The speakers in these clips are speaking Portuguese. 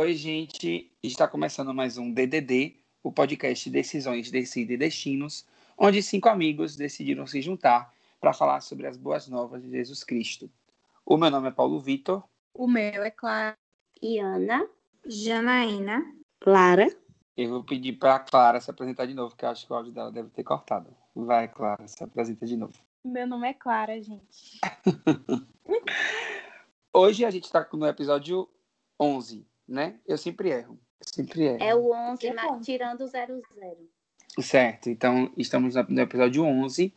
Oi, gente. Está começando mais um DDD, o podcast Decisões, Decide Destinos, onde cinco amigos decidiram se juntar para falar sobre as boas novas de Jesus Cristo. O meu nome é Paulo Vitor. O meu é Clara. Iana. Janaína. Clara. Eu vou pedir para a Clara se apresentar de novo, que eu acho que o áudio dela deve ter cortado. Vai, Clara, se apresenta de novo. Meu nome é Clara, gente. Hoje a gente está no episódio 11, né? Eu sempre erro. Eu sempre erro. É o 11, Que mas bom. tirando o 00. Certo, então estamos no episódio 11.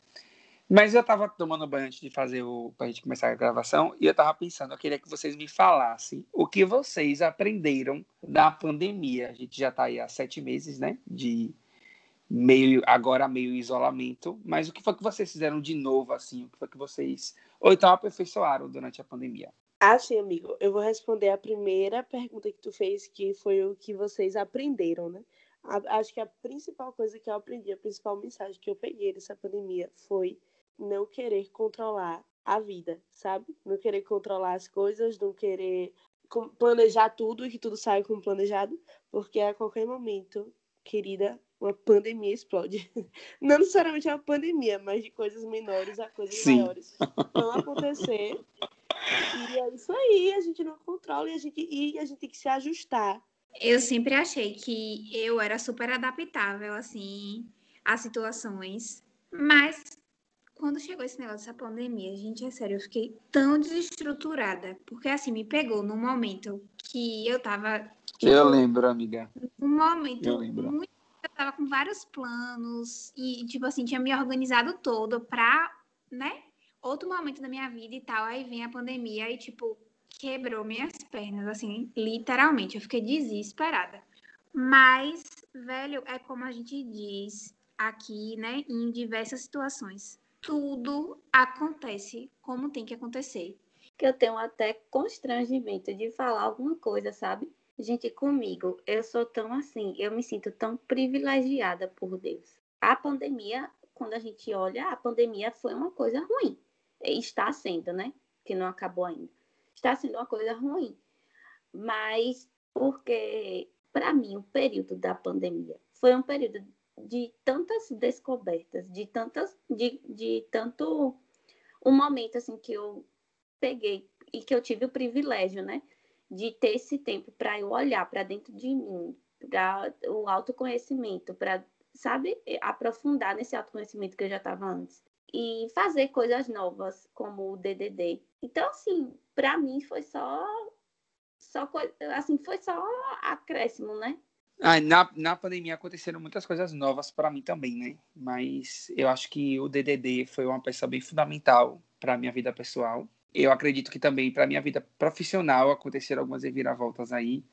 Mas eu tava tomando banho antes de fazer o. pra gente começar a gravação, e eu tava pensando, eu queria que vocês me falassem o que vocês aprenderam da pandemia. A gente já tá aí há sete meses, né? De meio, agora meio isolamento. Mas o que foi que vocês fizeram de novo, assim? O que foi que vocês. Ou então aperfeiçoaram durante a pandemia? Ah, sim, amigo. Eu vou responder a primeira pergunta que tu fez, que foi o que vocês aprenderam, né? A- acho que a principal coisa que eu aprendi, a principal mensagem que eu peguei dessa pandemia foi não querer controlar a vida, sabe? Não querer controlar as coisas, não querer planejar tudo e que tudo saia como planejado, porque a qualquer momento, querida, uma pandemia explode. Não necessariamente uma pandemia, mas de coisas menores a coisas Sim. maiores vão acontecer. E é isso aí, a gente não controla e a gente, e a gente tem que se ajustar. Eu sempre achei que eu era super adaptável, assim, às situações. Mas quando chegou esse negócio dessa pandemia, gente, é sério, eu fiquei tão desestruturada. Porque, assim, me pegou num momento que eu tava. tipo, Eu lembro, amiga. Um momento Eu lembro. muito. Eu tava com vários planos e, tipo assim, tinha me organizado todo pra, né? Outro momento da minha vida e tal. Aí vem a pandemia e, tipo, quebrou minhas pernas, assim, literalmente. Eu fiquei desesperada. Mas, velho, é como a gente diz aqui, né? Em diversas situações. Tudo acontece como tem que acontecer. Que eu tenho até constrangimento de falar alguma coisa, sabe? Gente, comigo, eu sou tão assim, eu me sinto tão privilegiada por Deus. A pandemia, quando a gente olha, a pandemia foi uma coisa ruim. Está sendo, né? Que não acabou ainda. Está sendo uma coisa ruim. Mas porque, para mim, o período da pandemia foi um período de tantas descobertas, de tantas, de, de tanto um momento assim que eu peguei e que eu tive o privilégio, né, de ter esse tempo para eu olhar para dentro de mim, para o autoconhecimento, para sabe, aprofundar nesse autoconhecimento que eu já estava antes e fazer coisas novas como o DDD. Então assim, para mim foi só só assim, foi só acréscimo, né? Ah, na, na pandemia aconteceram muitas coisas novas para mim também, né? Mas eu acho que o DDD foi uma peça bem fundamental para minha vida pessoal. Eu acredito que também para minha vida profissional aconteceram algumas reviravoltas aí,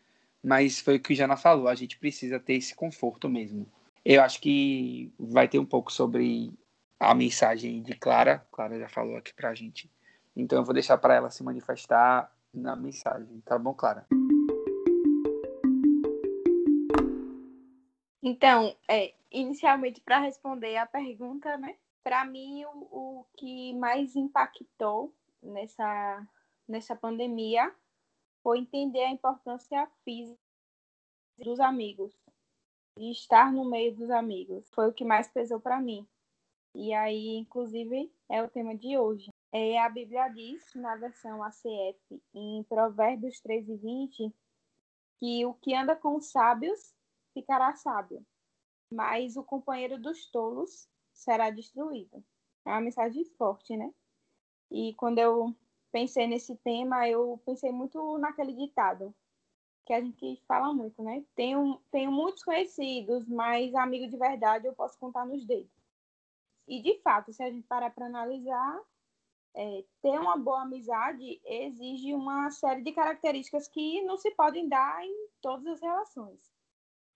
mas foi o que o Jana falou, a gente precisa ter esse conforto mesmo. Eu acho que vai ter um pouco sobre a mensagem de Clara, Clara já falou aqui pra gente. Então eu vou deixar para ela se manifestar na mensagem, tá bom, Clara? Então, é, inicialmente, para responder a pergunta, né? Para mim, o, o que mais impactou nessa, nessa pandemia foi entender a importância física dos amigos, de estar no meio dos amigos. Foi o que mais pesou para mim. E aí, inclusive, é o tema de hoje. É, a Bíblia diz, na versão ACF, em Provérbios 13 e 20, que o que anda com os sábios ficará sábio, mas o companheiro dos tolos será destruído. É uma mensagem forte, né? E quando eu pensei nesse tema, eu pensei muito naquele ditado que a gente fala muito, né? Tenho, tenho muitos conhecidos, mas amigo de verdade eu posso contar nos dedos. E de fato, se a gente parar para analisar, é, ter uma boa amizade exige uma série de características que não se podem dar em todas as relações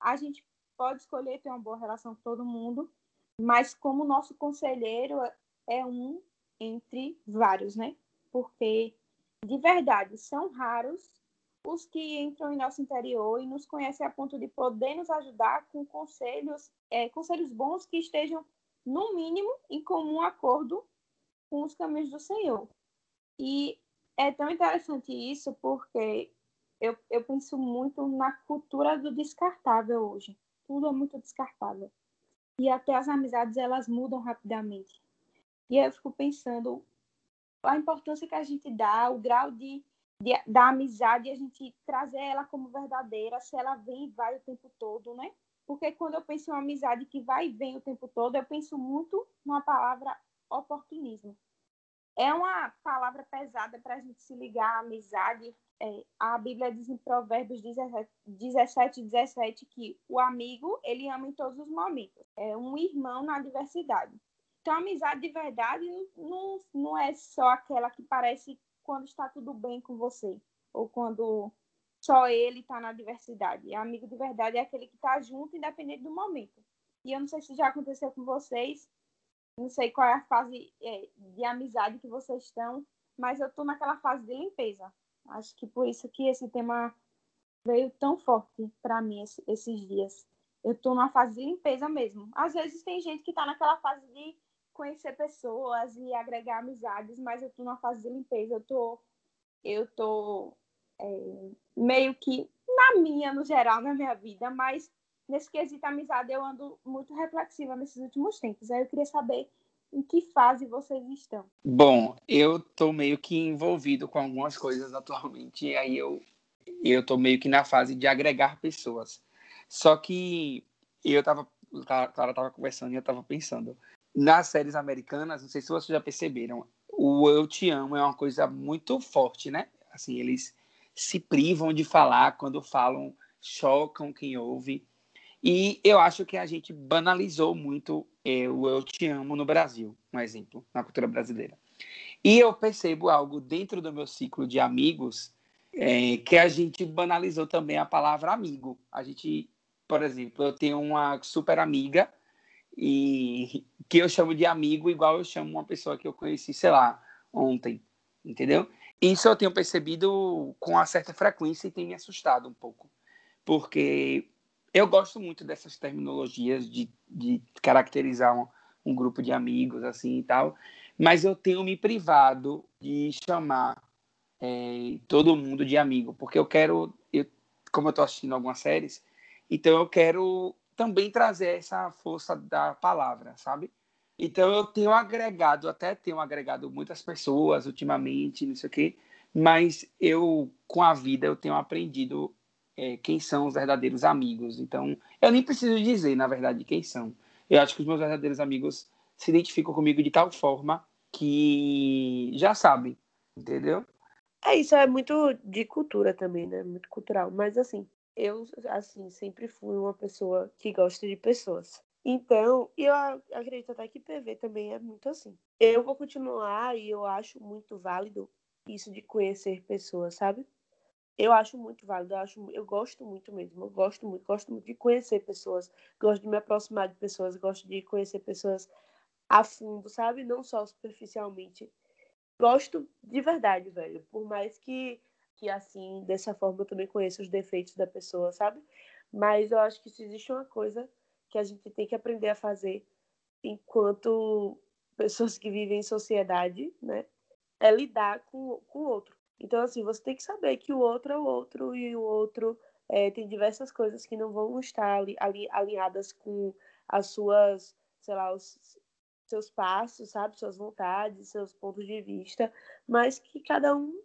a gente pode escolher ter uma boa relação com todo mundo, mas como nosso conselheiro é um entre vários, né? Porque de verdade são raros os que entram em nosso interior e nos conhecem a ponto de poder nos ajudar com conselhos, é, conselhos bons que estejam no mínimo em comum acordo com os caminhos do Senhor. E é tão interessante isso porque eu, eu penso muito na cultura do descartável hoje. Tudo é muito descartável. E até as amizades, elas mudam rapidamente. E eu fico pensando a importância que a gente dá, o grau de, de, da amizade, a gente trazer ela como verdadeira, se ela vem e vai o tempo todo, né? Porque quando eu penso em uma amizade que vai e vem o tempo todo, eu penso muito numa palavra oportunismo. É uma palavra pesada para a gente se ligar à amizade. É, a Bíblia diz em Provérbios 17, 17 que o amigo, ele ama em todos os momentos. É um irmão na adversidade. Então, a amizade de verdade não, não é só aquela que parece quando está tudo bem com você, ou quando só ele está na adversidade. Amigo de verdade é aquele que está junto, independente do momento. E eu não sei se já aconteceu com vocês, não sei qual é a fase é, de amizade que vocês estão, mas eu estou naquela fase de limpeza. Acho que por isso que esse tema veio tão forte para mim esses dias. Eu estou numa fase de limpeza mesmo. Às vezes tem gente que está naquela fase de conhecer pessoas e agregar amizades, mas eu tô numa fase de limpeza, eu tô, eu tô é, meio que na minha, no geral, na minha vida, mas nesse quesito amizade eu ando muito reflexiva nesses últimos tempos. Aí eu queria saber em que fase vocês estão. Bom, eu tô meio que envolvido com algumas coisas atualmente, e aí eu eu tô meio que na fase de agregar pessoas. Só que eu tava, Clara tava conversando e eu tava pensando, nas séries americanas, não sei se vocês já perceberam, o eu te amo é uma coisa muito forte, né? Assim, eles se privam de falar, quando falam, chocam quem ouve. E eu acho que a gente banalizou muito é, o eu te amo no Brasil, um exemplo, na cultura brasileira. E eu percebo algo dentro do meu ciclo de amigos é, que a gente banalizou também a palavra amigo. A gente, por exemplo, eu tenho uma super amiga e que eu chamo de amigo igual eu chamo uma pessoa que eu conheci, sei lá, ontem, entendeu? Isso eu tenho percebido com uma certa frequência e tem me assustado um pouco, porque eu gosto muito dessas terminologias de, de caracterizar um, um grupo de amigos assim e tal, mas eu tenho me privado de chamar é, todo mundo de amigo, porque eu quero, eu, como eu estou assistindo algumas séries, então eu quero também trazer essa força da palavra, sabe? Então eu tenho agregado, até tenho agregado muitas pessoas ultimamente, não sei o quê, mas eu, com a vida, eu tenho aprendido é, quem são os verdadeiros amigos. Então, eu nem preciso dizer, na verdade, quem são. Eu acho que os meus verdadeiros amigos se identificam comigo de tal forma que já sabem, entendeu? É, isso é muito de cultura também, né? Muito cultural. Mas, assim, eu, assim, sempre fui uma pessoa que gosta de pessoas. Então, eu acredito até que PV também é muito assim. Eu vou continuar e eu acho muito válido isso de conhecer pessoas, sabe? Eu acho muito válido, eu, acho, eu gosto muito mesmo, eu gosto muito, gosto muito de conhecer pessoas, gosto de me aproximar de pessoas, gosto de conhecer pessoas a fundo, sabe? Não só superficialmente. Gosto de verdade, velho. Por mais que que assim, dessa forma eu também conheço os defeitos da pessoa, sabe? Mas eu acho que se existe uma coisa que a gente tem que aprender a fazer enquanto pessoas que vivem em sociedade, né? É lidar com, com o outro. Então, assim, você tem que saber que o outro é o outro e o outro é, tem diversas coisas que não vão estar ali, ali, alinhadas com as suas, sei lá, os seus passos, sabe? Suas vontades, seus pontos de vista, mas que cada um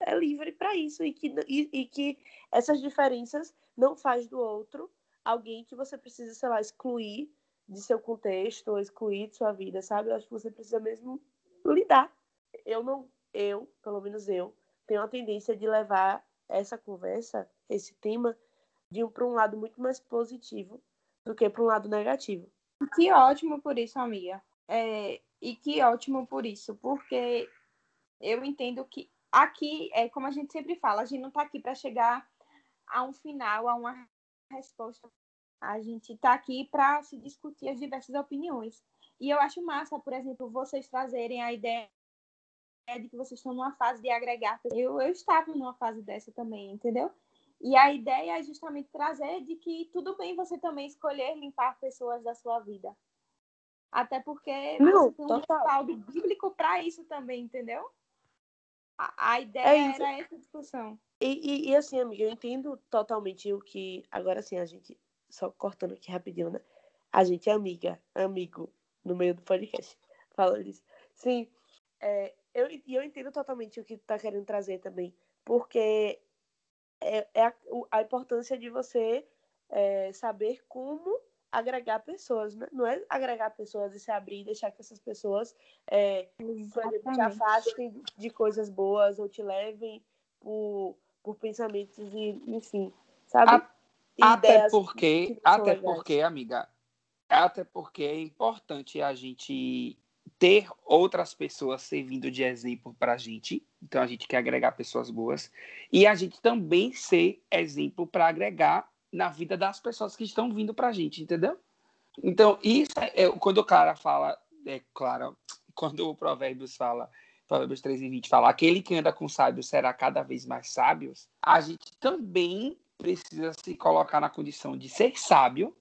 é livre para isso e que, e, e, que essas diferenças não faz do outro alguém que você precisa, sei lá, excluir de seu contexto ou excluir de sua vida, sabe? Eu acho que você precisa mesmo lidar. Eu não, eu, pelo menos eu, tenho a tendência de levar essa conversa, esse tema, de um para um lado muito mais positivo do que para um lado negativo. Que ótimo por isso, amiga. É, e que ótimo por isso, porque eu entendo que aqui, é como a gente sempre fala, a gente não está aqui para chegar a um final, a uma resposta. A gente está aqui para se discutir as diversas opiniões. E eu acho massa, por exemplo, vocês trazerem a ideia de que vocês estão numa fase de agregar. Eu, eu estava numa fase dessa também, entendeu? E a ideia é justamente trazer de que tudo bem você também escolher limpar pessoas da sua vida. Até porque Não, você tem um respaldo bíblico para isso também, entendeu? A, a ideia É era essa discussão. E, e, e, assim, amiga, eu entendo totalmente o que. Agora sim, a gente. Só cortando aqui rapidinho, né? A gente é amiga, amigo, no meio do podcast. Falando isso. Sim, é, eu, eu entendo totalmente o que tu tá querendo trazer também. Porque é, é a, a importância de você é, saber como agregar pessoas, né? Não é agregar pessoas e se abrir e deixar que essas pessoas é, exemplo, te afastem de coisas boas ou te levem por, por pensamentos e, enfim, sabe? A- Até porque, até legais. porque, amiga, até porque é importante a gente ter outras pessoas servindo de exemplo pra gente. Então a gente quer agregar pessoas boas e a gente também ser exemplo para agregar na vida das pessoas que estão vindo pra gente, entendeu? Então, isso é, é- quando o cara fala, é claro, quando o Provérbios fala, Provérbios 3 e 20 fala, aquele que anda com sábios será cada vez mais sábios, a gente também precisa se colocar na condição de ser sábio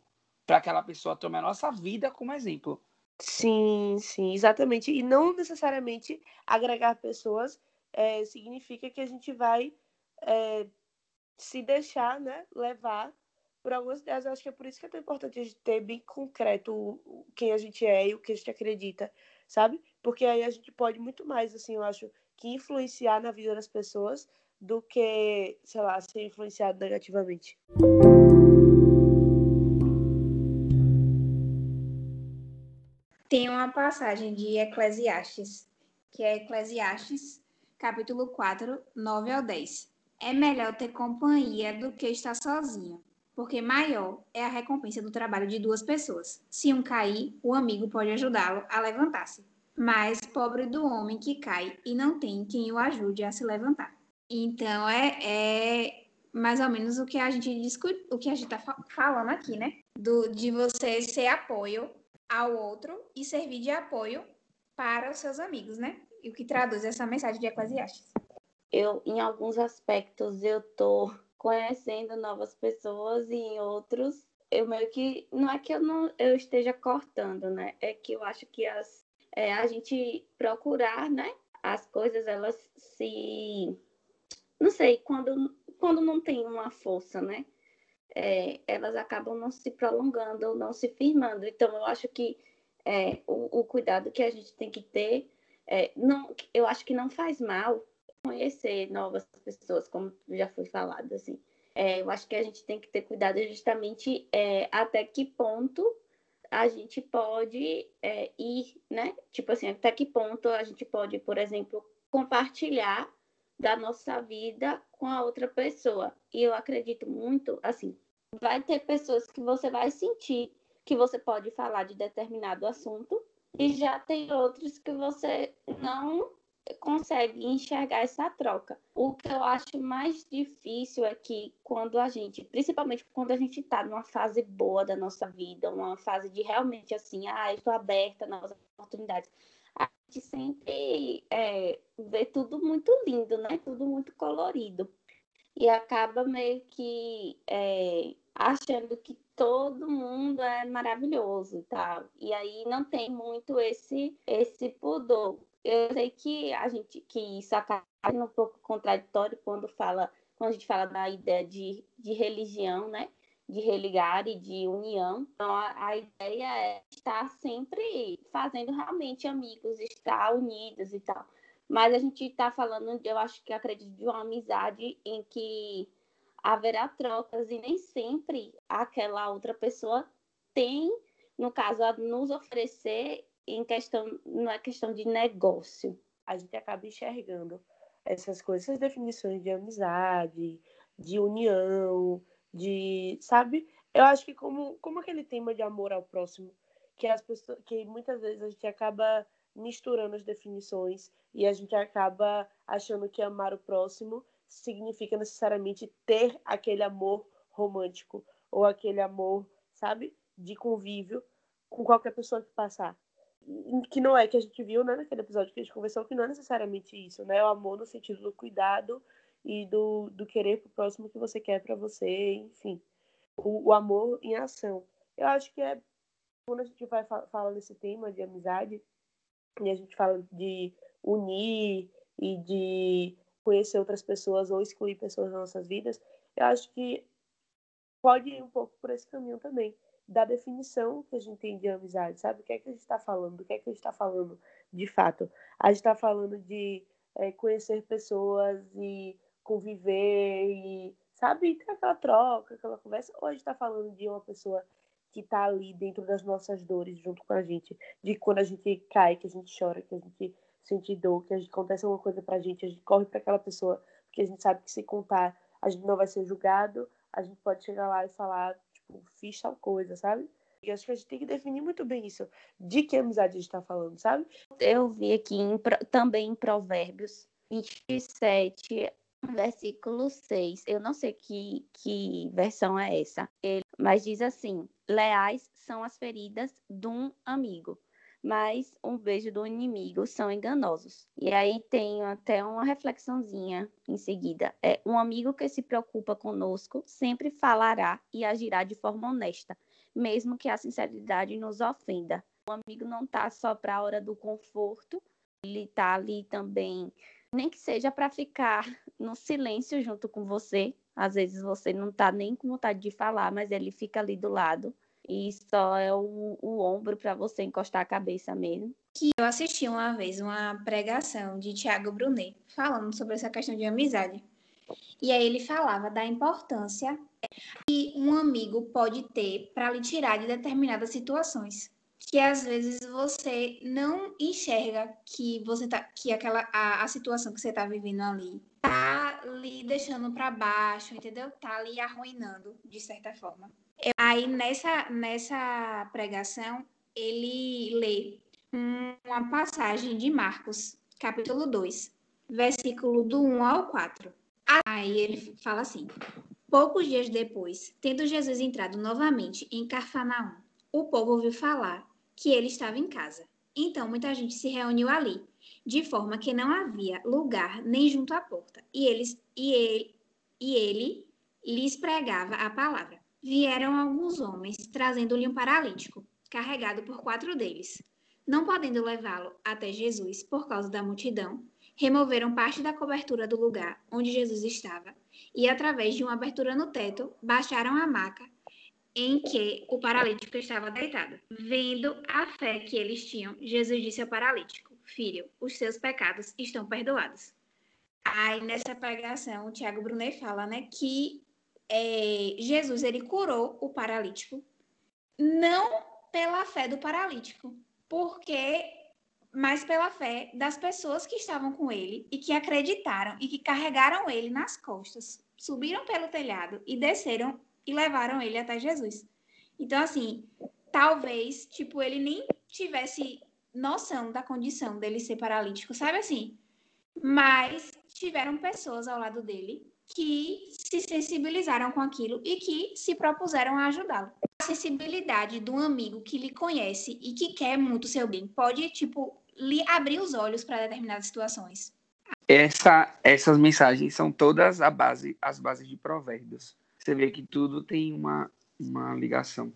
para aquela pessoa tome a nossa vida como exemplo. Sim, sim, exatamente. E não necessariamente agregar pessoas é, significa que a gente vai é, se deixar né, levar por algumas ideias. Eu acho que é por isso que é tão importante a gente ter bem concreto quem a gente é e o que a gente acredita, sabe? Porque aí a gente pode muito mais, assim, eu acho, que influenciar na vida das pessoas do que, sei lá, ser influenciado negativamente. Tem uma passagem de Eclesiastes, que é Eclesiastes, capítulo 4, 9 ao 10. É melhor ter companhia do que estar sozinho, porque maior é a recompensa do trabalho de duas pessoas. Se um cair, o amigo pode ajudá-lo a levantar-se. Mas pobre do homem que cai e não tem quem o ajude a se levantar. Então é, é mais ou menos o que a gente discute, o que a gente está falando aqui, né? Do, de você ser apoio ao outro e servir de apoio para os seus amigos, né? E o que traduz essa mensagem de Eclesiastes. eu, em alguns aspectos, eu tô conhecendo novas pessoas e em outros, eu meio que. Não é que eu não eu esteja cortando, né? É que eu acho que as, é, a gente procurar, né? As coisas, elas se. Não sei, quando, quando não tem uma força, né? É, elas acabam não se prolongando ou não se firmando. Então, eu acho que é, o, o cuidado que a gente tem que ter, é, não, eu acho que não faz mal conhecer novas pessoas, como já foi falado, assim. É, eu acho que a gente tem que ter cuidado justamente é, até que ponto a gente pode é, ir, né? Tipo assim, até que ponto a gente pode, por exemplo, compartilhar da nossa vida com a outra pessoa. E eu acredito muito, assim, vai ter pessoas que você vai sentir que você pode falar de determinado assunto e já tem outros que você não consegue enxergar essa troca. O que eu acho mais difícil é que quando a gente, principalmente quando a gente está numa fase boa da nossa vida, uma fase de realmente assim, ah, estou aberta a novas oportunidades, gente sempre é, vê tudo muito lindo, né? Tudo muito colorido. E acaba meio que é, achando que todo mundo é maravilhoso e tal. E aí não tem muito esse, esse pudor. Eu sei que a gente que isso acaba um pouco contraditório quando fala, quando a gente fala da ideia de, de religião, né? De religar e de união. Então a, a ideia é estar sempre fazendo realmente amigos, estar unidos e tal. Mas a gente está falando, eu acho que acredito, de uma amizade em que haverá trocas e nem sempre aquela outra pessoa tem, no caso, a nos oferecer em questão, não é questão de negócio. A gente acaba enxergando essas coisas, essas definições de amizade, de união, de, sabe? Eu acho que como, como aquele tema de amor ao próximo, que as pessoas, que muitas vezes a gente acaba misturando as definições e a gente acaba achando que amar o próximo significa necessariamente ter aquele amor romântico ou aquele amor, sabe, de convívio com qualquer pessoa que passar. Que não é que a gente viu, né, naquele episódio que a gente conversou, que não é necessariamente isso, né? O amor no sentido do cuidado e do, do querer pro próximo que você quer para você, enfim. O, o, amor em ação. Eu acho que é quando a gente vai fala nesse tema de amizade e a gente fala de unir, e de conhecer outras pessoas ou excluir pessoas das nossas vidas, eu acho que pode ir um pouco por esse caminho também, da definição que a gente tem de amizade, sabe? O que é que a gente está falando? O que é que a gente está falando de fato? A gente está falando de é, conhecer pessoas e conviver e, sabe, ter aquela troca, aquela conversa, ou a gente está falando de uma pessoa que está ali dentro das nossas dores junto com a gente, de quando a gente cai, que a gente chora, que a gente sente dor, que gente acontece alguma coisa pra gente, a gente corre para aquela pessoa, porque a gente sabe que se contar, a gente não vai ser julgado, a gente pode chegar lá e falar, tipo, fiz tal coisa, sabe? E acho que a gente tem que definir muito bem isso. De que amizade a gente está falando, sabe? Eu vi aqui em, também em Provérbios 27, versículo 6. Eu não sei que, que versão é essa, Ele, mas diz assim: Leais são as feridas de um amigo, mas um beijo do inimigo são enganosos. E aí tem até uma reflexãozinha em seguida. É um amigo que se preocupa conosco sempre falará e agirá de forma honesta, mesmo que a sinceridade nos ofenda. O amigo não está só para a hora do conforto, ele está ali também, nem que seja para ficar no silêncio junto com você. Às vezes você não está nem com vontade de falar, mas ele fica ali do lado e só é o, o ombro para você encostar a cabeça mesmo. Que eu assisti uma vez uma pregação de Tiago Brunet falando sobre essa questão de amizade. E aí ele falava da importância que um amigo pode ter para lhe tirar de determinadas situações. Que às vezes você não enxerga que você tá que aquela a, a situação que você está vivendo ali tá lhe deixando para baixo, entendeu? Tá lhe arruinando de certa forma. Eu, aí nessa, nessa pregação, ele lê uma passagem de Marcos, capítulo 2, versículo do 1 ao 4. Aí ele fala assim: Poucos dias depois, tendo Jesus entrado novamente em Carfanaum, o povo ouviu falar que ele estava em casa. Então muita gente se reuniu ali, de forma que não havia lugar nem junto à porta. E, eles, e, ele, e ele lhes pregava a palavra vieram alguns homens trazendo-lhe um paralítico, carregado por quatro deles. Não podendo levá-lo até Jesus por causa da multidão, removeram parte da cobertura do lugar onde Jesus estava e, através de uma abertura no teto, baixaram a maca em que o paralítico estava deitado. Vendo a fé que eles tinham, Jesus disse ao paralítico: Filho, os seus pecados estão perdoados. Aí nessa pregação, o Tiago Brunet fala, né, que é, Jesus ele curou o paralítico, não pela fé do paralítico, porque mas pela fé das pessoas que estavam com ele e que acreditaram e que carregaram ele nas costas, subiram pelo telhado e desceram e levaram ele até Jesus. Então assim, talvez tipo ele nem tivesse noção da condição dele ser paralítico, sabe assim? Mas tiveram pessoas ao lado dele que se sensibilizaram com aquilo e que se propuseram a ajudá-lo. A sensibilidade do amigo que lhe conhece e que quer muito seu bem pode, tipo, lhe abrir os olhos para determinadas situações. Essa, essas mensagens são todas a base, as bases de provérbios. Você vê que tudo tem uma, uma ligação.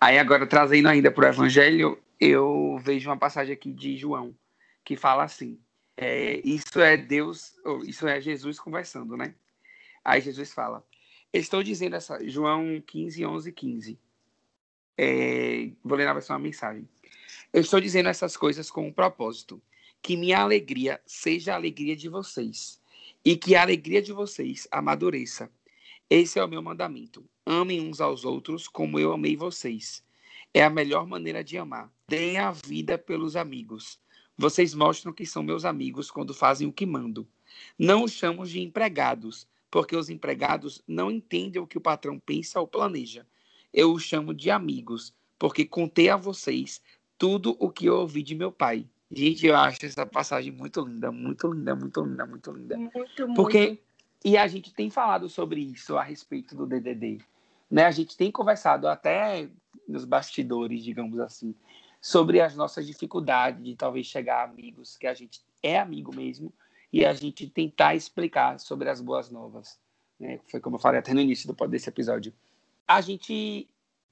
Aí agora, trazendo ainda para o Evangelho, eu vejo uma passagem aqui de João, que fala assim, é, isso é Deus, isso é Jesus conversando, né? Aí Jesus fala: Estou dizendo essa, João 15, 11, 15. É, vou ler na versão a mensagem. Eu estou dizendo essas coisas com um propósito: que minha alegria seja a alegria de vocês e que a alegria de vocês amadureça. Esse é o meu mandamento. Amem uns aos outros como eu amei vocês. É a melhor maneira de amar. Deem a vida pelos amigos. Vocês mostram que são meus amigos quando fazem o que mando. Não os chamo de empregados, porque os empregados não entendem o que o patrão pensa ou planeja. Eu os chamo de amigos, porque contei a vocês tudo o que eu ouvi de meu pai. Gente, eu acho essa passagem muito linda, muito linda, muito linda, muito linda. Muito, porque muito. E a gente tem falado sobre isso a respeito do DDD, né? A gente tem conversado até nos bastidores, digamos assim, sobre as nossas dificuldades de talvez chegar a amigos que a gente é amigo mesmo e a gente tentar explicar sobre as boas novas. Né? Foi como eu falei até no início do, desse episódio. A gente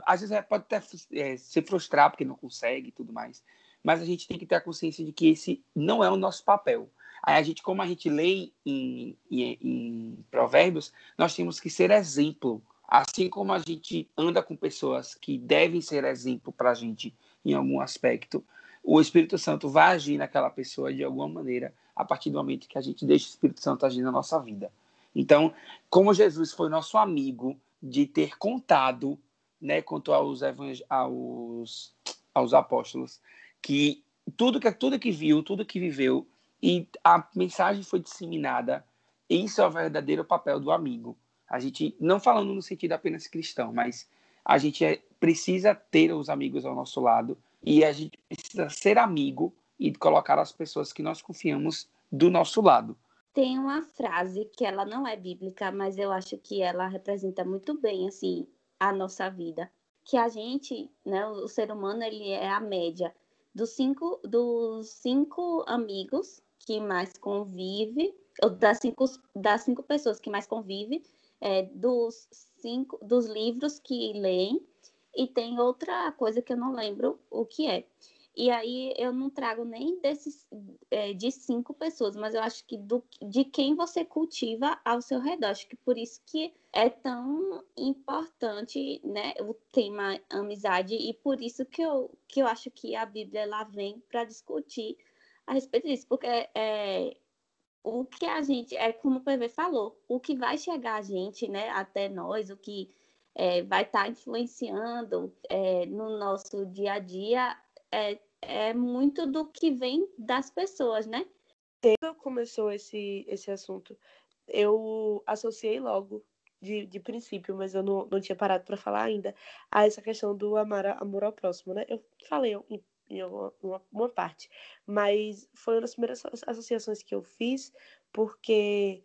às vezes é, pode até é, se frustrar porque não consegue e tudo mais, mas a gente tem que ter a consciência de que esse não é o nosso papel. Aí a gente, como a gente lê em, em, em Provérbios, nós temos que ser exemplo. Assim como a gente anda com pessoas que devem ser exemplo para a gente em algum aspecto, o Espírito Santo vai agir naquela pessoa de alguma maneira a partir do momento que a gente deixa o Espírito Santo agir na nossa vida. Então, como Jesus foi nosso amigo de ter contado, né, quanto aos, aos, aos apóstolos, que tudo que tudo que viu, tudo que viveu e a mensagem foi disseminada. Isso é o verdadeiro papel do amigo. A gente não falando no sentido apenas cristão, mas a gente é, precisa ter os amigos ao nosso lado e a gente precisa ser amigo e colocar as pessoas que nós confiamos do nosso lado. Tem uma frase que ela não é bíblica, mas eu acho que ela representa muito bem assim a nossa vida, que a gente, né, o ser humano ele é a média dos cinco dos cinco amigos que mais convive, das cinco, das cinco pessoas que mais convive, é, dos cinco dos livros que leem, e tem outra coisa que eu não lembro o que é. E aí eu não trago nem desses é, de cinco pessoas, mas eu acho que do, de quem você cultiva ao seu redor. Acho que por isso que é tão importante né, o tema amizade, e por isso que eu, que eu acho que a Bíblia ela vem para discutir a respeito disso, porque é, o que a gente, é como o PV falou, o que vai chegar a gente, né, até nós, o que é, vai estar tá influenciando é, no nosso dia a dia é, é muito do que vem das pessoas, né? Quando começou esse, esse assunto, eu associei logo de, de princípio, mas eu não, não tinha parado para falar ainda, a essa questão do amar, amor ao próximo, né? Eu falei em em uma, uma parte. Mas foi uma das primeiras associações que eu fiz, porque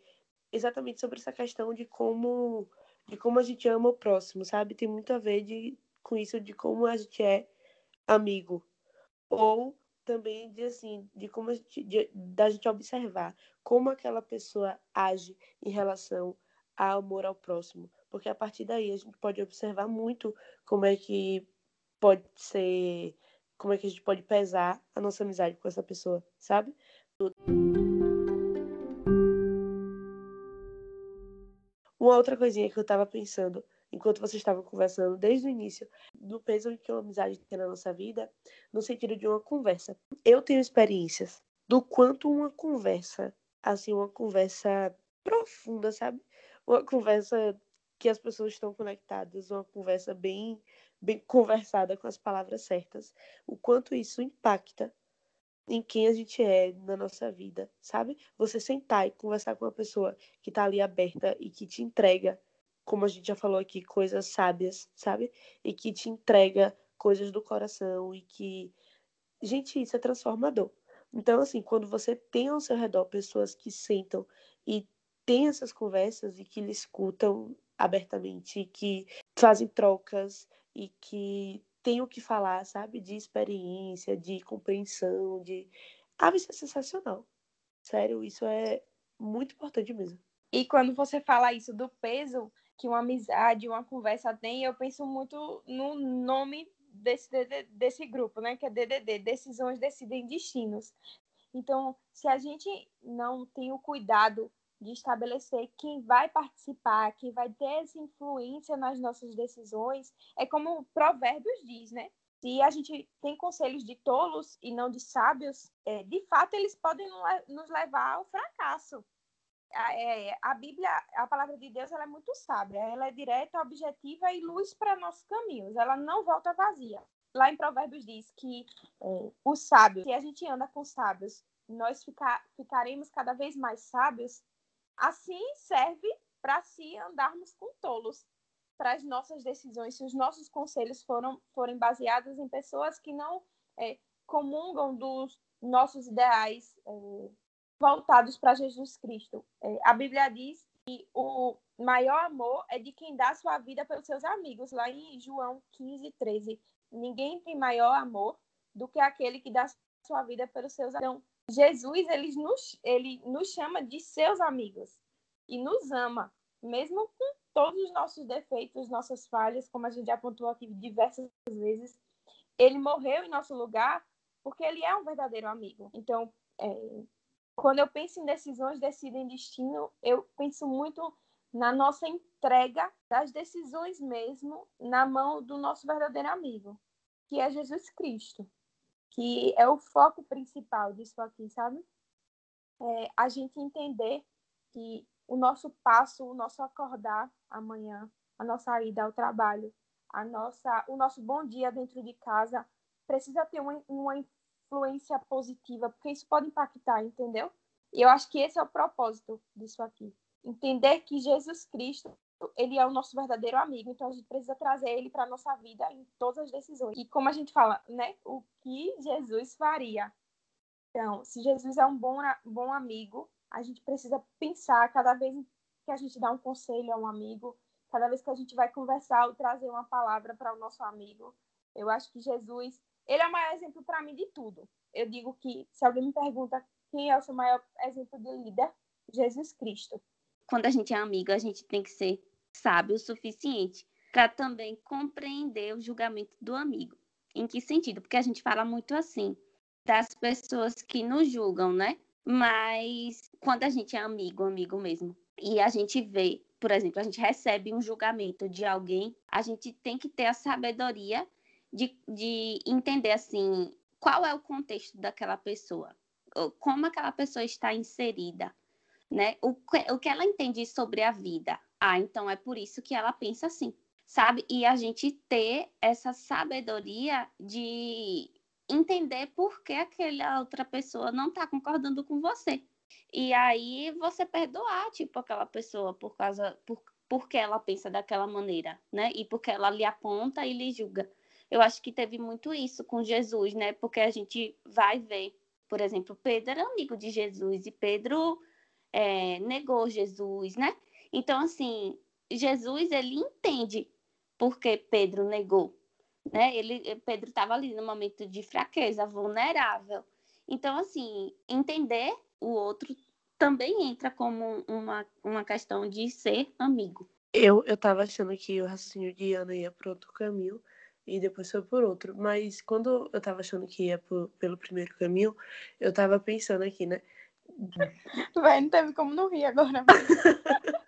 exatamente sobre essa questão de como de como a gente ama o próximo, sabe? Tem muito a ver de, com isso de como a gente é amigo. Ou também de assim, de como a gente, de, da gente observar como aquela pessoa age em relação ao amor ao próximo. Porque a partir daí a gente pode observar muito como é que pode ser como é que a gente pode pesar a nossa amizade com essa pessoa, sabe? Uma outra coisinha que eu tava pensando enquanto vocês estavam conversando desde o início do peso que uma amizade tem na nossa vida, no sentido de uma conversa. Eu tenho experiências do quanto uma conversa, assim, uma conversa profunda, sabe? Uma conversa que as pessoas estão conectadas, uma conversa bem bem conversada com as palavras certas, o quanto isso impacta em quem a gente é na nossa vida, sabe? Você sentar e conversar com uma pessoa que tá ali aberta e que te entrega, como a gente já falou aqui, coisas sábias, sabe? E que te entrega coisas do coração e que gente, isso é transformador. Então, assim, quando você tem ao seu redor pessoas que sentam e têm essas conversas e que lhe escutam abertamente, e que fazem trocas e que tem o que falar, sabe? De experiência, de compreensão, de. Ah, isso é sensacional. Sério, isso é muito importante mesmo. E quando você fala isso do peso que uma amizade, uma conversa tem, eu penso muito no nome desse, desse grupo, né? Que é DDD, Decisões Decidem Destinos. Então, se a gente não tem o cuidado de estabelecer quem vai participar, quem vai ter essa influência nas nossas decisões. É como o Provérbios diz, né? Se a gente tem conselhos de tolos e não de sábios, é, de fato eles podem nos levar ao fracasso. A, é, a Bíblia, a palavra de Deus, ela é muito sábia, ela é direta, objetiva e luz para nossos caminhos. Ela não volta vazia. Lá em Provérbios diz que é, os sábios, se a gente anda com sábios, nós ficar, ficaremos cada vez mais sábios Assim serve para se andarmos com tolos, para as nossas decisões, se os nossos conselhos foram, forem baseados em pessoas que não é, comungam dos nossos ideais é, voltados para Jesus Cristo. É, a Bíblia diz que o maior amor é de quem dá sua vida pelos seus amigos, lá em João 15, 13. Ninguém tem maior amor do que aquele que dá sua vida pelos seus amigos. Então, Jesus ele nos, ele nos chama de seus amigos e nos ama, mesmo com todos os nossos defeitos, nossas falhas, como a gente já apontou aqui diversas vezes. Ele morreu em nosso lugar porque ele é um verdadeiro amigo. Então, é, quando eu penso em decisões, decidem destino, eu penso muito na nossa entrega das decisões mesmo na mão do nosso verdadeiro amigo, que é Jesus Cristo, que é o foco principal disso aqui, sabe? É, a gente entender que o nosso passo, o nosso acordar amanhã, a nossa ida ao trabalho, a nossa, o nosso bom dia dentro de casa precisa ter uma, uma influência positiva, porque isso pode impactar, entendeu? E eu acho que esse é o propósito disso aqui. Entender que Jesus Cristo, ele é o nosso verdadeiro amigo, então a gente precisa trazer ele para a nossa vida em todas as decisões. E como a gente fala, né? O que Jesus faria? Então, se Jesus é um bom, bom amigo, a gente precisa pensar cada vez que a gente dá um conselho a um amigo, cada vez que a gente vai conversar ou trazer uma palavra para o nosso amigo. Eu acho que Jesus, ele é o maior exemplo para mim de tudo. Eu digo que se alguém me pergunta quem é o seu maior exemplo de líder, Jesus Cristo. Quando a gente é amigo, a gente tem que ser sábio o suficiente para também compreender o julgamento do amigo. Em que sentido? Porque a gente fala muito assim das pessoas que nos julgam, né? Mas quando a gente é amigo, amigo mesmo, e a gente vê por exemplo, a gente recebe um julgamento de alguém, a gente tem que ter a sabedoria de, de entender assim qual é o contexto daquela pessoa, como aquela pessoa está inserida, né? O o que ela entende sobre a vida. Ah, então é por isso que ela pensa assim, sabe? E a gente ter essa sabedoria de entender por que aquela outra pessoa não está concordando com você. E aí você perdoar, tipo, aquela pessoa por causa, por, porque ela pensa daquela maneira, né? E porque ela lhe aponta e lhe julga. Eu acho que teve muito isso com Jesus, né? Porque a gente vai ver, por exemplo, Pedro era amigo de Jesus e Pedro é, negou Jesus, né? Então, assim, Jesus, ele entende porque Pedro negou, né? Ele, Pedro estava ali no momento de fraqueza, vulnerável. Então, assim, entender o outro também entra como uma, uma questão de ser amigo. Eu, eu tava achando que o raciocínio de Ana ia por outro caminho e depois foi por outro. Mas quando eu tava achando que ia por, pelo primeiro caminho, eu tava pensando aqui, né? Vai, não teve como não rir agora.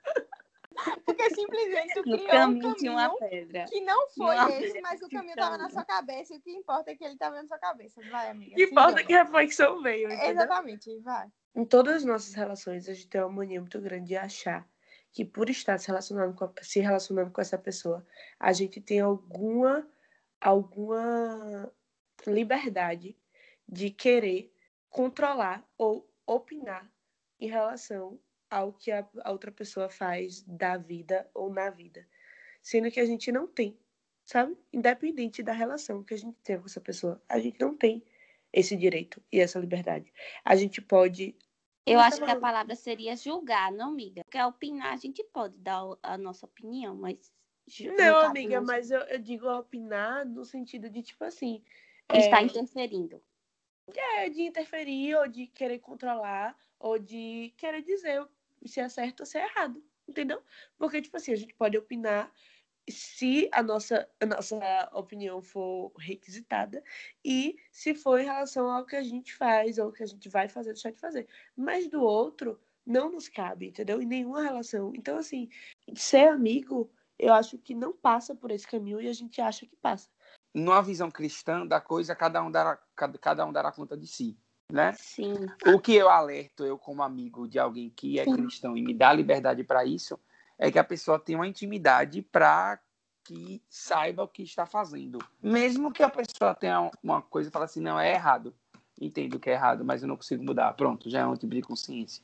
Simplesmente tu criou caminho um tinha uma pedra. que não foi Uma esse, mas o de caminho tava na caminho. sua cabeça e o que importa é que ele tava na sua cabeça. Vai, amiga. O que importa é que a reflexão veio, entendeu? Exatamente, vai. Em todas as nossas relações, a gente tem uma mania muito grande de achar que por estar se relacionando com, a- se relacionando com essa pessoa, a gente tem alguma, alguma liberdade de querer controlar ou opinar em relação ao que a, a outra pessoa faz da vida ou na vida. Sendo que a gente não tem, sabe? Independente da relação que a gente tem com essa pessoa, a gente não tem esse direito e essa liberdade. A gente pode Eu acho que a palavra seria julgar, não, amiga? Porque opinar, a gente pode dar a nossa opinião, mas. Não, amiga, não mas eu, eu digo opinar no sentido de, tipo assim, Está é, interferindo. é de interferir, ou de querer controlar, ou de querer dizer se é certo ou se é errado, entendeu? Porque, tipo assim, a gente pode opinar se a nossa, a nossa opinião for requisitada e se for em relação ao que a gente faz, ou que a gente vai fazer, deixar de fazer. Mas do outro, não nos cabe, entendeu? Em nenhuma relação. Então, assim, ser amigo, eu acho que não passa por esse caminho e a gente acha que passa. Numa visão cristã da coisa, cada um dará, cada um dará conta de si, né? Sim. O que eu alerto, eu como amigo de alguém que é Sim. cristão e me dá liberdade para isso, é que a pessoa tenha uma intimidade para que saiba o que está fazendo. Mesmo que a pessoa tenha uma coisa e fale assim, não, é errado. Entendo que é errado, mas eu não consigo mudar. Pronto, já é um tipo de consciência.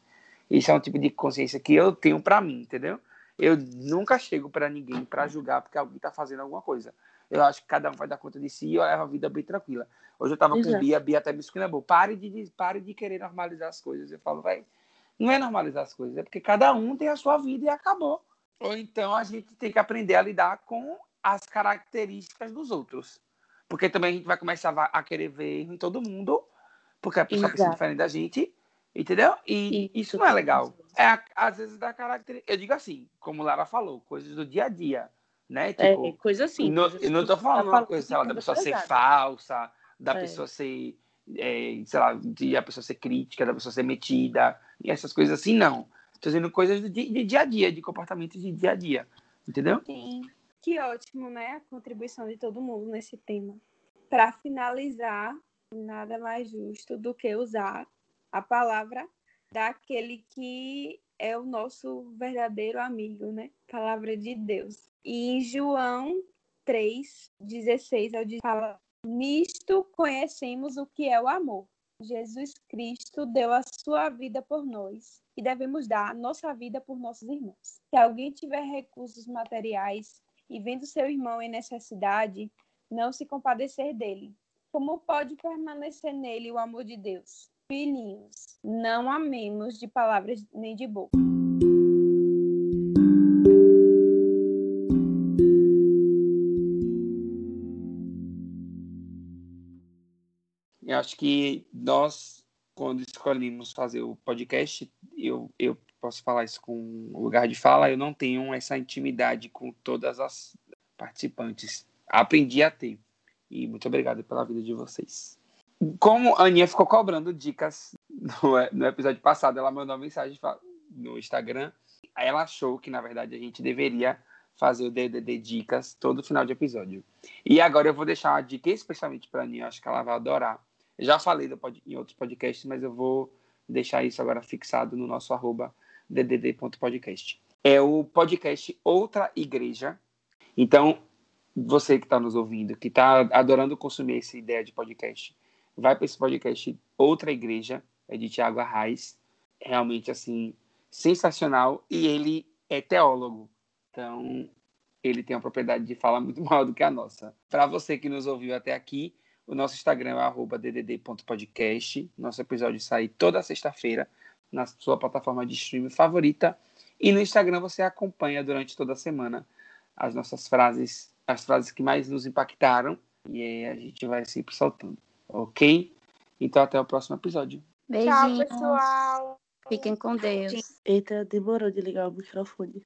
Isso é um tipo de consciência que eu tenho para mim, entendeu? Eu nunca chego para ninguém para julgar porque alguém está fazendo alguma coisa. Eu acho que cada um vai dar conta de si e eu levo a vida bem tranquila. Hoje eu tava com. Bia, Bia até me esculhambou. Pare de, pare de querer normalizar as coisas. Eu falo, vai, não é normalizar as coisas, é porque cada um tem a sua vida e acabou. Ou então a gente tem que aprender a lidar com as características dos outros. Porque também a gente vai começar a querer ver erro em todo mundo, porque a pessoa pensa Exato. diferente da gente, entendeu? E Isso, isso não é legal. É, às vezes, da característica. Eu digo assim, como Lara falou, coisas do dia a dia, né? É, Tipo, coisa assim. não, eu não tô falando uma coisa, sei lá, da pessoa ser falsa, da É. pessoa ser é, sei lá, de a pessoa ser crítica, da pessoa ser metida, e essas coisas assim, não. Estou dizendo coisas de, de dia a dia, de comportamento de dia a dia, entendeu? Sim. Que ótimo, né? A contribuição de todo mundo nesse tema. Para finalizar, nada mais justo do que usar a palavra daquele que é o nosso verdadeiro amigo, né? Palavra de Deus. E em João 3, 16 ao 18, fala: Nisto conhecemos o que é o amor. Jesus Cristo deu a sua vida por nós e devemos dar a nossa vida por nossos irmãos. Se alguém tiver recursos materiais e vendo seu irmão em necessidade, não se compadecer dele. Como pode permanecer nele o amor de Deus? Filhinhos, não amemos de palavras nem de boca. Eu acho que nós, quando escolhemos fazer o podcast, eu, eu posso falar isso com lugar de fala, eu não tenho essa intimidade com todas as participantes. Aprendi a ter. E muito obrigado pela vida de vocês. Como a Aninha ficou cobrando dicas no, episódio passado, ela mandou uma mensagem no Instagram. Ela achou que, na verdade, a gente deveria fazer o DDD Dicas todo final de episódio. E agora eu vou deixar uma dica especialmente para a Aninha, acho que ela vai adorar já falei em outros podcasts, mas eu vou deixar isso agora fixado no nosso arroba ddd.podcast. É o podcast Outra Igreja. Então, você que está nos ouvindo, que está adorando consumir essa ideia de podcast, vai para esse podcast Outra Igreja, é de Tiago Arraes. Realmente, assim, sensacional. E ele é teólogo. Então, ele tem uma propriedade de fala muito maior do que a nossa. Para você que nos ouviu até aqui, o nosso Instagram é ddd.podcast. Nosso episódio sai toda sexta-feira na sua plataforma de streaming favorita. E no Instagram você acompanha durante toda a semana as nossas frases, as frases que mais nos impactaram. E aí a gente vai sempre soltando, ok? Então até o próximo episódio. Beijinhos. Tchau, pessoal. Fiquem com Deus. Eita, demorou de ligar o microfone.